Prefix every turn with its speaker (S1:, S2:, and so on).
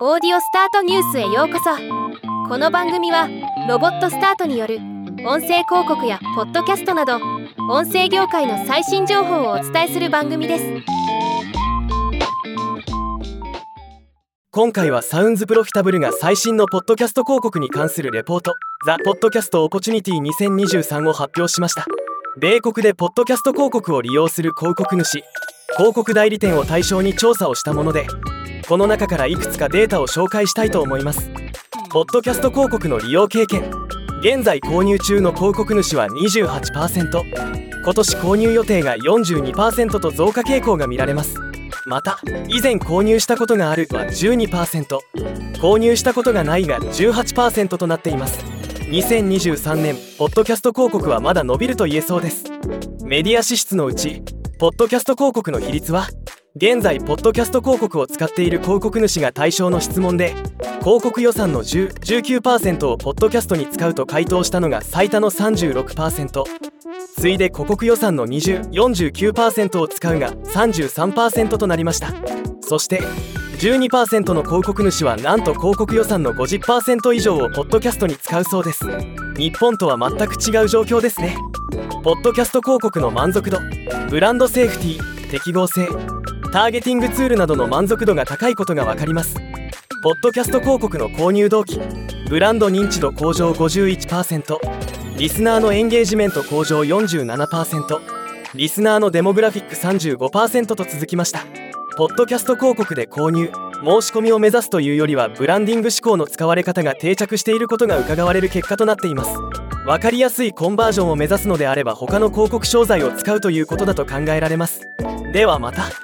S1: オーディオスタートニュースへようこそ。この番組はロボットスタートによる音声広告やポッドキャストなど音声業界の最新情報をお伝えする番組です。
S2: 今回はサウンズプロフィタブルが最新のポッドキャスト広告に関するレポートザ・ポッドキャストオポチュニティ2023を発表しました。米国でポッドキャスト広告を利用する広告主。広告代理店を対象に調査をしたものでこの中からいくつかデータを紹介したいと思います。ポッドキャスト広告の利用経験。現在購入中の広告主は28%今年購入予定が42%と増加傾向が見られます。また以前購入したことがあるは12%購入したことがないが18%となっています。2023年ポッドキャスト広告はまだ伸びると言えそうです。メディア支出のうちポッドキャスト広告の比率は現在ポッドキャスト広告を使っている広告主が対象の質問で広告予算の1019%をポッドキャストに使うと回答したのが最多の36%次いで広告予算の2049%を使うが33%となりました。そして12%の広告主はなんと広告予算の50%以上をポッドキャストに使うそうです。日本とは全く違う状況ですね。ポッドキャスト広告の満足度ブランドセーフティー適合性ターゲティングツールなどの満足度が高いことが分かります。ポッドキャスト広告の購入動機。ブランド認知度向上51%リスナーのエンゲージメント向上47%リスナーのデモグラフィック35%と続きました。ポッドキャスト広告で購入。申し込みを目指すというよりはブランディング思考の使われ方が定着していることが伺われる結果となっています。分かりやすいコンバージョンを目指すのであれば他の広告商材を使うということだと考えられます。ではまた。